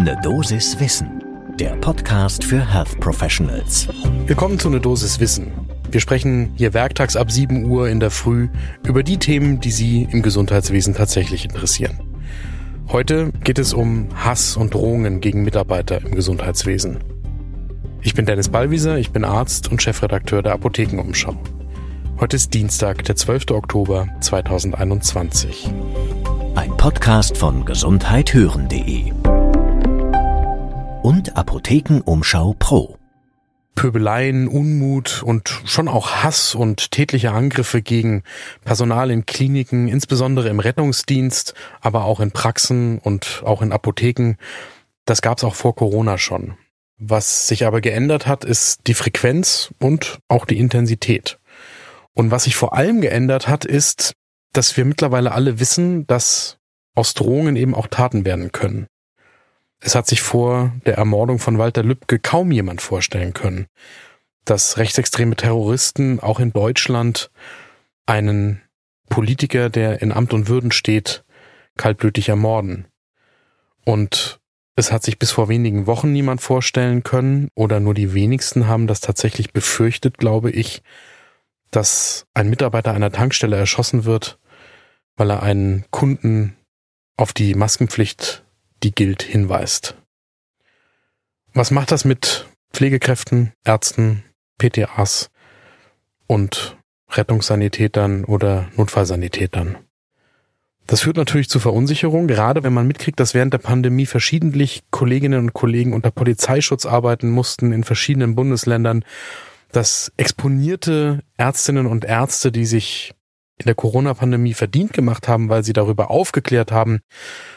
Ne Dosis Wissen, der Podcast für Health Professionals. Willkommen zu Ne Dosis Wissen. Wir sprechen hier werktags ab 7 Uhr in der Früh über die Themen, die Sie im Gesundheitswesen tatsächlich interessieren. Heute geht es um Hass und Drohungen gegen Mitarbeiter im Gesundheitswesen. Ich bin Dennis Ballwieser, ich bin Arzt und Chefredakteur der Apothekenumschau. Heute ist Dienstag, der 12. Oktober 2021. Ein Podcast von gesundheithören.de und Apothekenumschau Pro. Pöbeleien, Unmut und schon auch Hass und tätliche Angriffe gegen Personal in Kliniken, insbesondere im Rettungsdienst, aber auch in Praxen und auch in Apotheken. Das gab es auch vor Corona schon. Was sich aber geändert hat, ist die Frequenz und auch die Intensität. Und was sich vor allem geändert hat, ist, dass wir mittlerweile alle wissen, dass aus Drohungen eben auch Taten werden können. Es hat sich vor der Ermordung von Walter Lübcke kaum jemand vorstellen können, dass rechtsextreme Terroristen auch in Deutschland einen Politiker, der in Amt und Würden steht, kaltblütig ermorden. Und es hat sich bis vor wenigen Wochen niemand vorstellen können, oder nur die wenigsten haben das tatsächlich befürchtet, glaube ich, dass ein Mitarbeiter einer Tankstelle erschossen wird, weil er einen Kunden auf die Maskenpflicht, die gilt, hinweist. Was macht das mit Pflegekräften, Ärzten, PTAs und Rettungssanitätern oder Notfallsanitätern? Das führt natürlich zu Verunsicherung, gerade wenn man mitkriegt, dass während der Pandemie verschiedentlich Kolleginnen und Kollegen unter Polizeischutz arbeiten mussten in verschiedenen Bundesländern, dass exponierte Ärztinnen und Ärzte, die sich in der Corona-Pandemie verdient gemacht haben, weil sie darüber aufgeklärt haben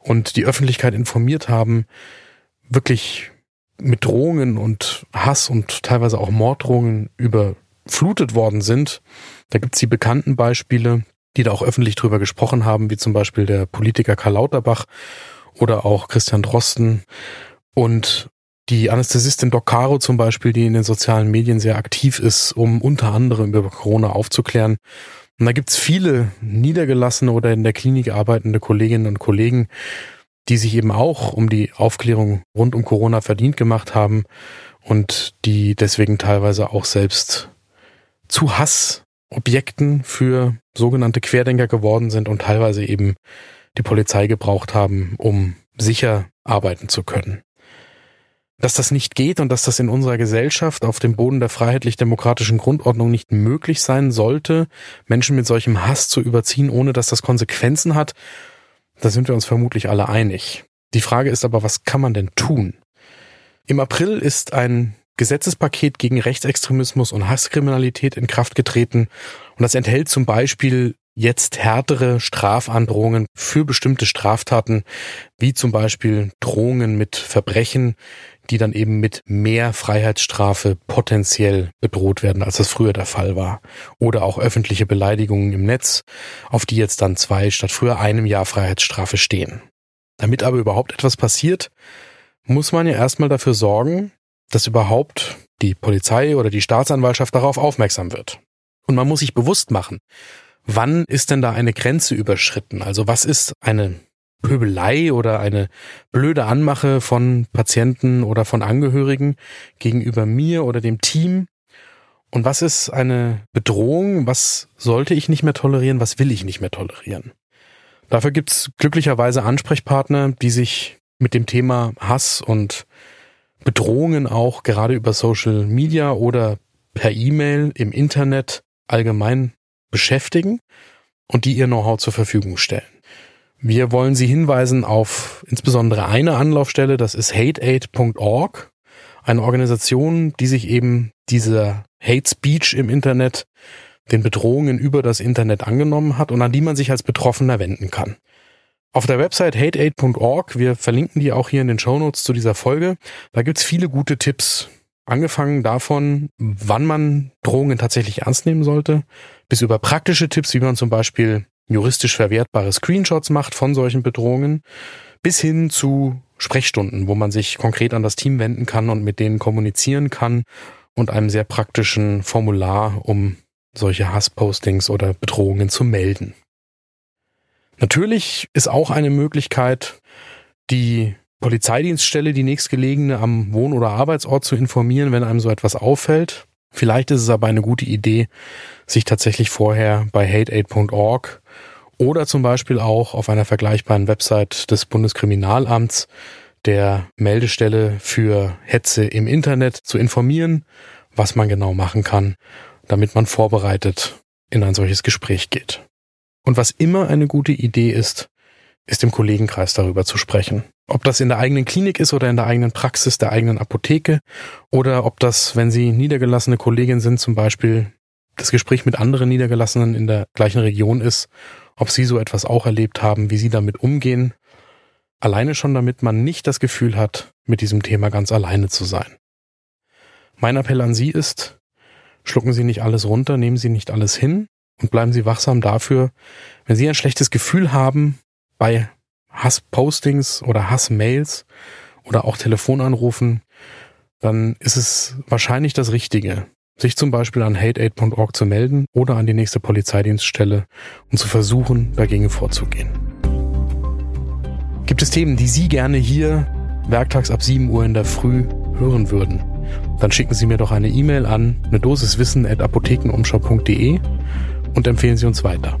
und die Öffentlichkeit informiert haben, wirklich mit Drohungen und Hass und teilweise auch Morddrohungen überflutet worden sind. Da gibt's die bekannten Beispiele, die da auch öffentlich drüber gesprochen haben, wie zum Beispiel der Politiker Karl Lauterbach oder auch Christian Drosten und die Anästhesistin Doc Caro zum Beispiel, die in den sozialen Medien sehr aktiv ist, um unter anderem über Corona aufzuklären. Und da gibt's viele niedergelassene oder in der Klinik arbeitende Kolleginnen und Kollegen, die sich eben auch um die Aufklärung rund um Corona verdient gemacht haben und die deswegen teilweise auch selbst zu Hassobjekten für sogenannte Querdenker geworden sind und teilweise eben die Polizei gebraucht haben, um sicher arbeiten zu können dass das nicht geht und dass das in unserer Gesellschaft auf dem Boden der freiheitlich-demokratischen Grundordnung nicht möglich sein sollte, Menschen mit solchem Hass zu überziehen, ohne dass das Konsequenzen hat, da sind wir uns vermutlich alle einig. Die Frage ist aber, was kann man denn tun? Im April ist ein Gesetzespaket gegen Rechtsextremismus und Hasskriminalität in Kraft getreten und das enthält zum Beispiel jetzt härtere Strafandrohungen für bestimmte Straftaten, wie zum Beispiel Drohungen mit Verbrechen, die dann eben mit mehr Freiheitsstrafe potenziell bedroht werden, als das früher der Fall war. Oder auch öffentliche Beleidigungen im Netz, auf die jetzt dann zwei statt früher einem Jahr Freiheitsstrafe stehen. Damit aber überhaupt etwas passiert, muss man ja erstmal dafür sorgen, dass überhaupt die Polizei oder die Staatsanwaltschaft darauf aufmerksam wird. Und man muss sich bewusst machen, wann ist denn da eine Grenze überschritten? Also was ist eine Pöbelei oder eine blöde Anmache von Patienten oder von Angehörigen gegenüber mir oder dem Team? Und was ist eine Bedrohung? Was sollte ich nicht mehr tolerieren? Was will ich nicht mehr tolerieren? Dafür gibt's glücklicherweise Ansprechpartner, die sich mit dem Thema Hass und Bedrohungen auch gerade über Social Media oder per E-Mail im Internet allgemein beschäftigen und die ihr Know-how zur Verfügung stellen. Wir wollen Sie hinweisen auf insbesondere eine Anlaufstelle, das ist hateaid.org, eine Organisation, die sich eben dieser Hate Speech im Internet, den Bedrohungen über das Internet angenommen hat und an die man sich als Betroffener wenden kann. Auf der Website hateaid.org, wir verlinken die auch hier in den Shownotes zu dieser Folge, da gibt's viele gute Tipps. Angefangen davon, wann man Drohungen tatsächlich ernst nehmen sollte, bis über praktische Tipps, wie man zum Beispiel juristisch verwertbare Screenshots macht von solchen Bedrohungen, bis hin zu Sprechstunden, wo man sich konkret an das Team wenden kann und mit denen kommunizieren kann und einem sehr praktischen Formular, um solche Hasspostings oder Bedrohungen zu melden. Natürlich ist auch eine Möglichkeit, die Polizeidienststelle, die nächstgelegene am Wohn- oder Arbeitsort zu informieren, wenn einem so etwas auffällt. Vielleicht ist es aber eine gute Idee, sich tatsächlich vorher bei hateaid.org oder zum Beispiel auch auf einer vergleichbaren Website des Bundeskriminalamts der Meldestelle für Hetze im Internet zu informieren, was man genau machen kann, damit man vorbereitet in ein solches Gespräch geht. Und was immer eine gute Idee ist, ist im Kollegenkreis darüber zu sprechen. Ob das in der eigenen Klinik ist oder in der eigenen Praxis, der eigenen Apotheke oder ob das, wenn Sie niedergelassene Kollegin sind, zum Beispiel das Gespräch mit anderen Niedergelassenen in der gleichen Region ist, ob Sie so etwas auch erlebt haben, wie Sie damit umgehen. Alleine schon damit man nicht das Gefühl hat, mit diesem Thema ganz alleine zu sein. Mein Appell an Sie ist, schlucken Sie nicht alles runter, nehmen Sie nicht alles hin und bleiben Sie wachsam dafür, wenn Sie ein schlechtes Gefühl haben bei Hasspostings oder Hassmails oder auch Telefonanrufen, dann ist es wahrscheinlich das Richtige, sich zum Beispiel an hateaid.org zu melden oder an die nächste Polizeidienststelle und zu versuchen, dagegen vorzugehen. Gibt es Themen, die Sie gerne hier werktags ab 7 Uhr in der Früh hören würden? Dann schicken Sie mir doch eine E-Mail an eine Dosiswissen at apothekenumschau.de und empfehlen Sie uns weiter.